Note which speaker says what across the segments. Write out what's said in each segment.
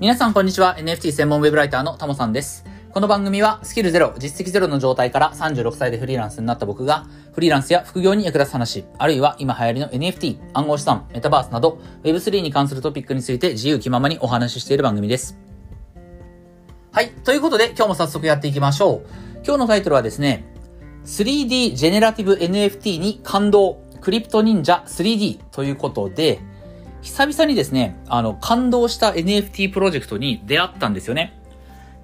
Speaker 1: 皆さんこんにちは。NFT 専門ウェブライターのタモさんです。この番組はスキルゼロ、実績ゼロの状態から36歳でフリーランスになった僕が、フリーランスや副業に役立つ話、あるいは今流行りの NFT、暗号資産、メタバースなど、Web3 に関するトピックについて自由気ままにお話ししている番組です。はい。ということで、今日も早速やっていきましょう。今日のタイトルはですね、3D ジェネラティブ NFT に感動、クリプト忍者 3D ということで、久々にですね、あの、感動した NFT プロジェクトに出会ったんですよね。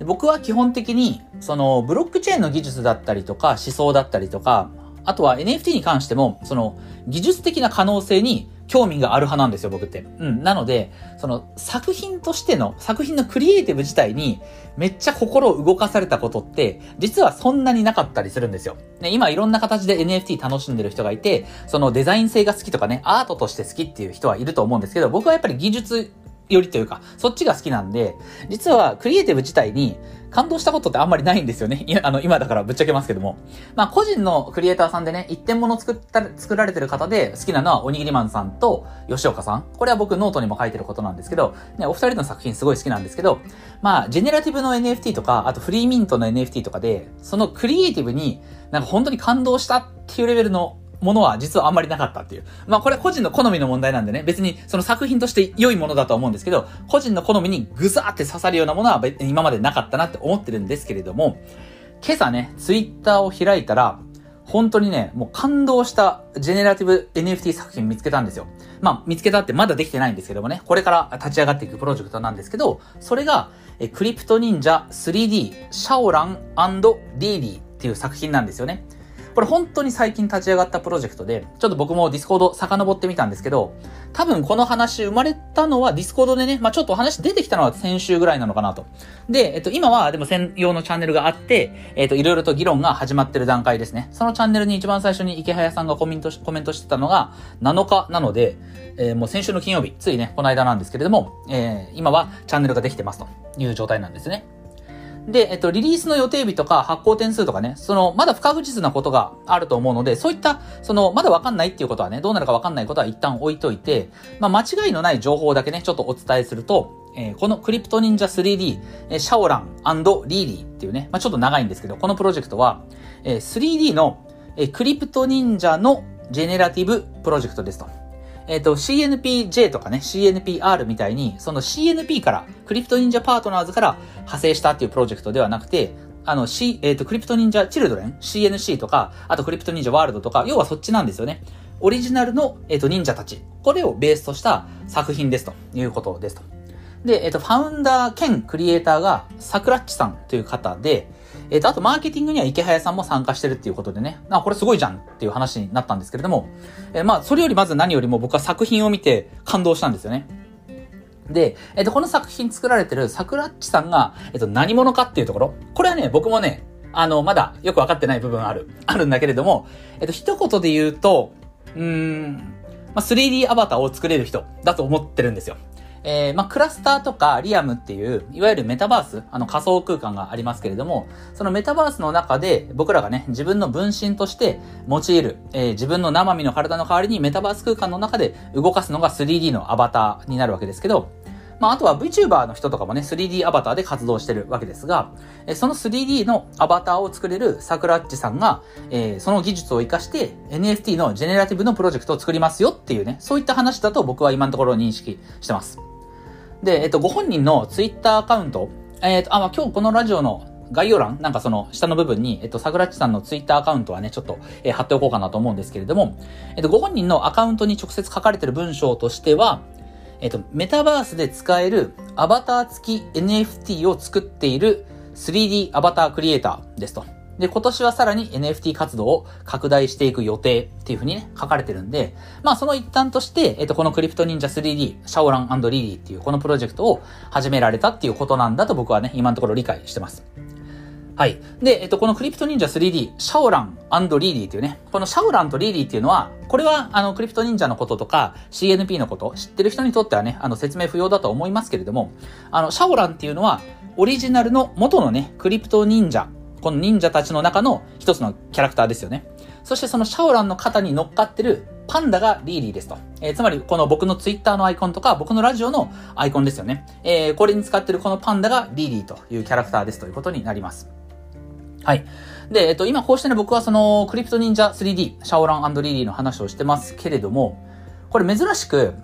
Speaker 1: 僕は基本的に、その、ブロックチェーンの技術だったりとか、思想だったりとか、あとは NFT に関しても、その、技術的な可能性に興味がある派なんですよ、僕って。うん。なので、その作品としての、作品のクリエイティブ自体にめっちゃ心を動かされたことって、実はそんなになかったりするんですよ。ね、今いろんな形で NFT 楽しんでる人がいて、そのデザイン性が好きとかね、アートとして好きっていう人はいると思うんですけど、僕はやっぱり技術よりというか、そっちが好きなんで、実はクリエイティブ自体に感動したことってあんまりないんですよね。いや、あの、今だからぶっちゃけますけども。まあ、個人のクリエイターさんでね、一点物作った、作られてる方で好きなのはおにぎりマンさんと吉岡さん。これは僕ノートにも書いてることなんですけど、ね、お二人の作品すごい好きなんですけど、まあ、ジェネラティブの NFT とか、あとフリーミントの NFT とかで、そのクリエイティブになんか本当に感動したっていうレベルのものは実はあんまりなかったっていう。まあこれ個人の好みの問題なんでね、別にその作品として良いものだと思うんですけど、個人の好みにぐさーって刺さるようなものは今までなかったなって思ってるんですけれども、今朝ね、ツイッターを開いたら、本当にね、もう感動したジェネラティブ NFT 作品見つけたんですよ。まあ、見つけたってまだできてないんですけどもね、これから立ち上がっていくプロジェクトなんですけど、それが、えクリプト忍者 3D シャオランリーリーっていう作品なんですよね。これ本当に最近立ち上がったプロジェクトで、ちょっと僕もディスコード遡ってみたんですけど、多分この話生まれたのはディスコードでね、まあちょっと話出てきたのは先週ぐらいなのかなと。で、えっと、今はでも専用のチャンネルがあって、えっと、いろいろと議論が始まってる段階ですね。そのチャンネルに一番最初に池早さんがコメントコメントしてたのが7日なので、えー、もう先週の金曜日、ついね、この間なんですけれども、えー、今はチャンネルができてますという状態なんですね。で、えっと、リリースの予定日とか発行点数とかね、その、まだ不確実なことがあると思うので、そういった、その、まだわかんないっていうことはね、どうなるかわかんないことは一旦置いといて、まあ、間違いのない情報だけね、ちょっとお伝えすると、えー、このクリプト忍者 3D、えー、シャオランリーリーっていうね、まあ、ちょっと長いんですけど、このプロジェクトは、えー、3D の、えー、クリプト忍者のジェネラティブプロジェクトですと。えっ、ー、と、CNPJ とかね、CNPR みたいに、その CNP から、クリプト忍者パートナーズから派生したっていうプロジェクトではなくて、あの、C、えっ、ー、と、クリプト忍者チルドレン ?CNC とか、あとクリプト忍者ワールドとか、要はそっちなんですよね。オリジナルの、えっ、ー、と、忍者たち。これをベースとした作品ですということですと。で、えっ、と、ファウンダー兼クリエイターが、サクラッチさんという方で、えっ、ー、と、あとマーケティングには池早さんも参加してるっていうことでね、あ、これすごいじゃんっていう話になったんですけれども、えー、まあ、それよりまず何よりも僕は作品を見て感動したんですよね。で、えっ、と、この作品作られてる桜っちさんが、えっ、と、何者かっていうところ、これはね、僕もね、あの、まだよくわかってない部分ある、あるんだけれども、えっ、と、一言で言うと、うーん、まあ、3D アバターを作れる人だと思ってるんですよ。えー、まあ、クラスターとかリアムっていう、いわゆるメタバース、あの仮想空間がありますけれども、そのメタバースの中で僕らがね、自分の分身として用いる、えー、自分の生身の体の代わりにメタバース空間の中で動かすのが 3D のアバターになるわけですけど、まあ、あとは VTuber の人とかもね、3D アバターで活動してるわけですが、その 3D のアバターを作れる桜っちさんが、えー、その技術を活かして NFT のジェネラティブのプロジェクトを作りますよっていうね、そういった話だと僕は今のところ認識してます。で、えっと、ご本人のツイッターアカウント、えっと、あ、まあ、今日このラジオの概要欄、なんかその下の部分に、えっと、桜地さんのツイッターアカウントはね、ちょっと、えー、貼っておこうかなと思うんですけれども、えっと、ご本人のアカウントに直接書かれてる文章としては、えっと、メタバースで使えるアバター付き NFT を作っている 3D アバタークリエイターですと。で、今年はさらに NFT 活動を拡大していく予定っていうふうにね、書かれてるんで、まあその一端として、えっと、このクリプト忍者 3D、シャオランリーリーっていうこのプロジェクトを始められたっていうことなんだと僕はね、今のところ理解してます。はい。で、えっと、このクリプト忍者 3D、シャオランリーリーっていうね、このシャオランとリーリーっていうのは、これは、あの、クリプト忍者のこととか、CNP のこと、知ってる人にとってはね、あの、説明不要だと思いますけれども、あの、シャオランっていうのは、オリジナルの元のね、クリプト忍者この忍者たちの中の一つのキャラクターですよね。そしてそのシャオランの肩に乗っかってるパンダがリーリーですと。えー、つまり、この僕のツイッターのアイコンとか、僕のラジオのアイコンですよね。えー、これに使ってるこのパンダがリーリーというキャラクターですということになります。はい。で、えっと、今こうしてね、僕はその、クリプト忍者 3D、シャオランリーリーの話をしてますけれども、これ珍しく、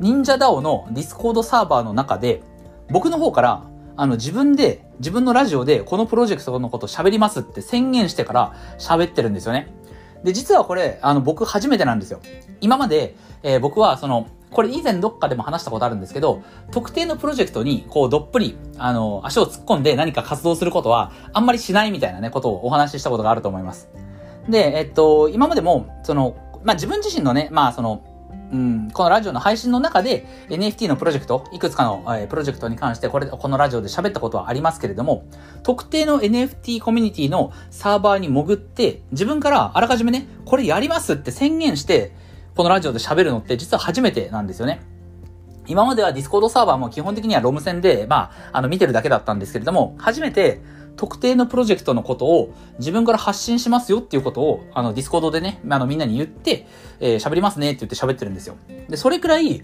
Speaker 1: 忍者 DAO のディスコードサーバーの中で、僕の方から、あの、自分で、自分のラジオでこのプロジェクトのこと喋りますって宣言してから喋ってるんですよね。で、実はこれ、あの、僕初めてなんですよ。今まで、えー、僕はその、これ以前どっかでも話したことあるんですけど、特定のプロジェクトに、こう、どっぷり、あの、足を突っ込んで何か活動することは、あんまりしないみたいなね、ことをお話ししたことがあると思います。で、えっと、今までも、その、まあ、自分自身のね、まあ、その、うん、このラジオの配信の中で NFT のプロジェクト、いくつかの、えー、プロジェクトに関してこれ、このラジオで喋ったことはありますけれども、特定の NFT コミュニティのサーバーに潜って、自分からあらかじめね、これやりますって宣言して、このラジオで喋るのって実は初めてなんですよね。今まではディスコードサーバーも基本的には ROM専で、まあ、あの見てるだけだったんですけれども、初めて特定のプロジェクトのことを自分から発信しますよっていうことを、あの、ディスコードでね、あの、みんなに言って、えー、喋りますねって言って喋ってるんですよ。で、それくらい、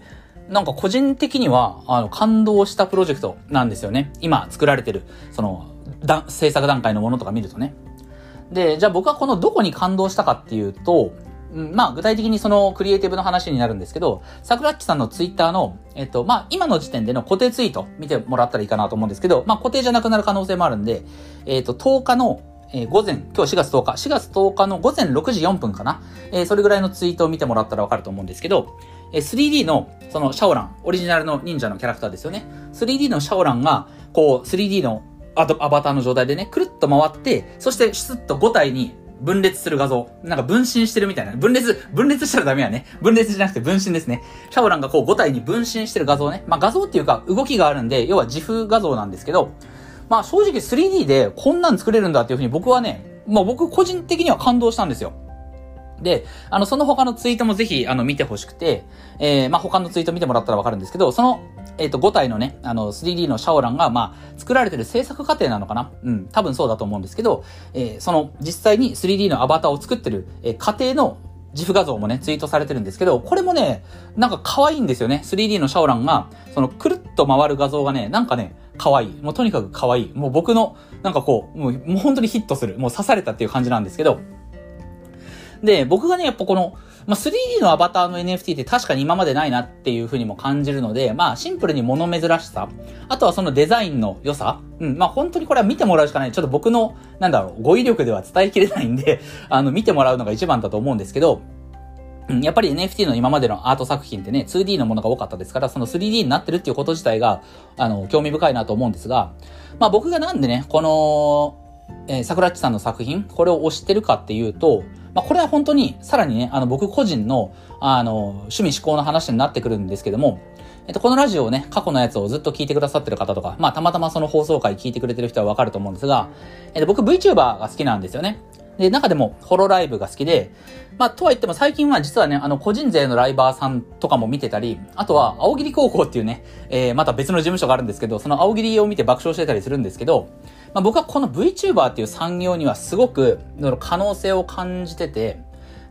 Speaker 1: なんか個人的には、あの、感動したプロジェクトなんですよね。今作られてる、その、だ制作段階のものとか見るとね。で、じゃあ僕はこのどこに感動したかっていうと、うん、まあ、具体的にそのクリエイティブの話になるんですけど、桜っちさんのツイッターの、えっと、まあ、今の時点での固定ツイート見てもらったらいいかなと思うんですけど、まあ、固定じゃなくなる可能性もあるんで、えっと、10日の、えー、午前、今日4月10日、4月10日の午前6時4分かな？えー、それぐらいのツイートを見てもらったらわかると思うんですけど、えー、3D の、その、シャオラン、オリジナルの忍者のキャラクターですよね。3D のシャオランが、こう、3D のアバターの状態でね、くるっと回って、そしてシュッと5体に分裂する画像。なんか分身してるみたいな。分裂、分裂したらダメやね。分裂じゃなくて分身ですね。シャオランがこう5体に分身してる画像ね。まあ画像っていうか動きがあるんで、要は自負画像なんですけど、まあ正直 3D でこんなん作れるんだっていうふうに僕はね、まあ僕個人的には感動したんですよ。で、あの、その他のツイートもぜひ、あの、見てほしくて、えー、まあ、他のツイート見てもらったらわかるんですけど、その、えっ、ー、と、5体のね、あの、3D のシャオランが、まあ、作られてる制作過程なのかな？うん、多分そうだと思うんですけど、えー、その、実際に 3D のアバターを作ってる、えー、過程の自負画像もね、ツイートされてるんですけど、これもね、なんか可愛いんですよね。3D のシャオランが、その、くるっと回る画像がね、なんかね、可愛い。もうとにかく可愛い。もう僕の、なんかこう、もう、もう本当にヒットする。もう刺されたっていう感じなんですけど、で、僕がね、やっぱこの、まあ、3D のアバターの NFT って確かに今までないなっていう風にも感じるので、まあ、シンプルに物珍しさ、あとはそのデザインの良さ、うん、まあ、本当にこれは見てもらうしかない。ちょっと僕の、なんだろう、語彙力では伝えきれないんで、あの、見てもらうのが一番だと思うんですけど、やっぱり NFT の今までのアート作品ってね、2D のものが多かったですから、その 3D になってるっていうこと自体が、あの、興味深いなと思うんですが、まあ僕がなんでね、この、えー、桜っちさんの作品、これを推してるかっていうと、まあ、これは本当に、さらにね、あの、僕個人の、あの、趣味思考の話になってくるんですけども、えっと、このラジオをね、過去のやつをずっと聞いてくださってる方とか、まあ、たまたまその放送回聞いてくれてる人はわかると思うんですが、えっと、僕 VTuber が好きなんですよね。で、中でも、ホロライブが好きで、まあ、とは言っても最近は実はね、あの、個人税のライバーさんとかも見てたり、あとは、青桐高校っていうね、えー、また別の事務所があるんですけど、その青桐を見て爆笑してたりするんですけど、まあ、僕はこの VTuber っていう産業にはすごく、可能性を感じてて、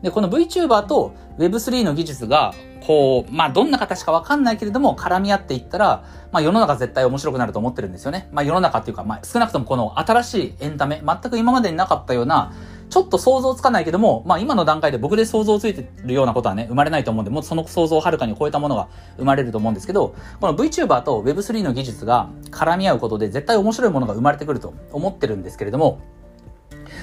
Speaker 1: で、この VTuber と Web3 の技術が、こう、まあ、どんな形かわかんないけれども、絡み合っていったら、まあ、世の中絶対面白くなると思ってるんですよね。まあ、世の中っていうか、まあ、少なくともこの新しいエンタメ、全く今までになかったような、ちょっと想像つかないけども、まあ今の段階で僕で想像ついてるようなことはね、生まれないと思うんで、もうその想像をはるかに超えたものが生まれると思うんですけど、この VTuber と Web3 の技術が絡み合うことで絶対面白いものが生まれてくると思ってるんですけれども、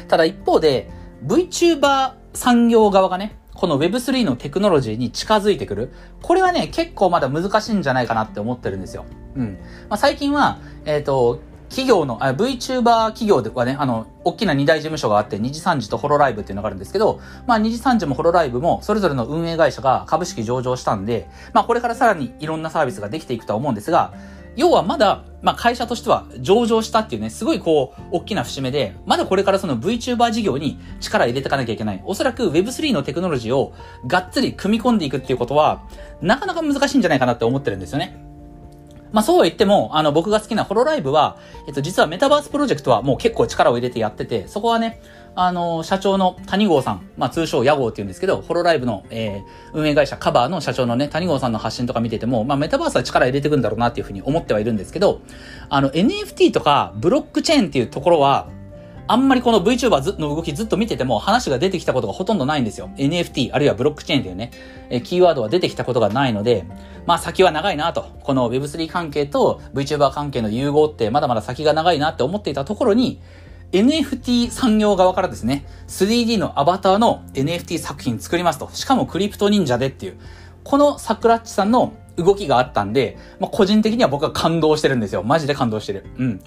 Speaker 1: ただ一方で、VTuber 産業側がね、この Web3 のテクノロジーに近づいてくる。これはね、結構まだ難しいんじゃないかなって思ってるんですよ。うん。まあ、最近は、えっ、ー、と、企業の、あ VTuber 企業ではね、あの、大きな二大事務所があって、二次三次とホロライブっていうのがあるんですけど、まあ二次三次もホロライブも、それぞれの運営会社が株式上場したんで、まあこれからさらにいろんなサービスができていくとは思うんですが、要はまだ、まあ会社としては上場したっていうね、すごいこう、大きな節目で、まだこれからその VTuber 事業に力入れていかなきゃいけない。おそらく Web3 のテクノロジーをがっつり組み込んでいくっていうことは、なかなか難しいんじゃないかなって思ってるんですよね。まあそうは言っても、あの僕が好きなホロライブは、えっと実はメタバースプロジェクトはもう結構力を入れてやってて、そこはね、あの、社長の谷郷さん、まあ通称屋号って言うんですけど、ホロライブの、えー、運営会社カバーの社長のね、谷郷さんの発信とか見てても、まあメタバースは力入れてくんだろうなっていうふうに思ってはいるんですけど、あの NFT とかブロックチェーンっていうところは、あんまりこの VTuber の動きずっと見てても話が出てきたことがほとんどないんですよ。NFT、あるいはブロックチェーンというね、えキーワードは出てきたことがないので、まあ先は長いなと。この Web3 関係と VTuber 関係の融合ってまだまだ先が長いなって思っていたところに、NFT 産業側からですね、3D のアバターの NFT 作品作りますと。しかもクリプト忍者でっていう。このサクラッチさんの動きがあったんで、まあ、個人的には僕は感動してるんですよ。マジで感動してる。うん。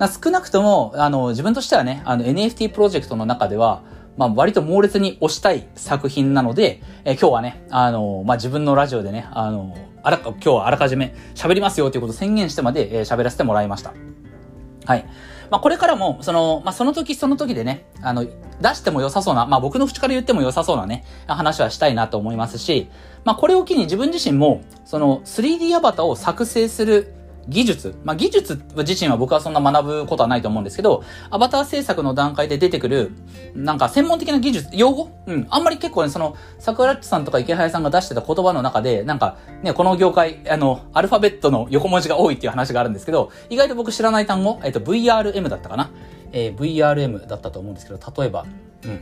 Speaker 1: 少なくとも、あの、自分としてはね、あの NFT プロジェクトの中では、まあ、割と猛烈に推したい作品なので、え、今日はね、あの、まあ、自分のラジオでね、あの、あら、今日はあらかじめ喋りますよということを宣言してまで、えー、喋らせてもらいました。はい。まあ、これからも、その、まあ、その時その時でね、あの、出しても良さそうな、まあ、僕の口から言っても良さそうなね、話はしたいなと思いますし、まあ、これを機に自分自身も、その 3D アバターを作成する技術、まあ、技術自身は僕はそんな学ぶことはないと思うんですけど、アバター制作の段階で出てくる、なんか専門的な技術、用語？うん。あんまり結構ね、その、桜地さんとか池早さんが出してた言葉の中で、なんか、ね、この業界、あの、アルファベットの横文字が多いっていう話があるんですけど、意外と僕知らない単語、えっと、VRM だったかな？えー、VRM だったと思うんですけど、例えば、うん。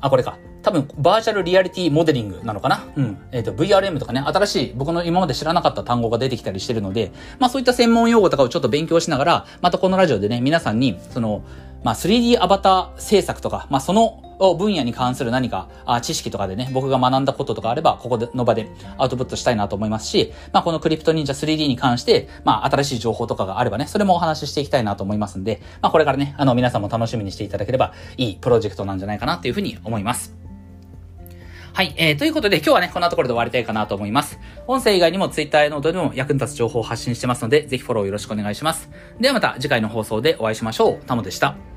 Speaker 1: あ、これか。多分、バーチャルリアリティモデリングなのかな？うん。えっ、ー、と、VRM とかね、新しい僕の今まで知らなかった単語が出てきたりしてるので、まあそういった専門用語とかをちょっと勉強しながら、またこのラジオでね、皆さんに、その、まあ 3D アバター制作とか、まあその分野に関する何かあ知識とかでね、僕が学んだこととかあれば、ここでの場でアウトプットしたいなと思いますし、まあこのクリプト忍者 3D に関して、まあ新しい情報とかがあればね、それもお話ししていきたいなと思いますんで、まあこれからね、あの皆さんも楽しみにしていただければいいプロジェクトなんじゃないかなっていうふうに思います。はい。えー、ということで今日はね、こんなところで終わりたいかなと思います。音声以外にも Twitter ノートでも役に立つ情報を発信してますので、ぜひフォローよろしくお願いします。ではまた次回の放送でお会いしましょう。タモでした。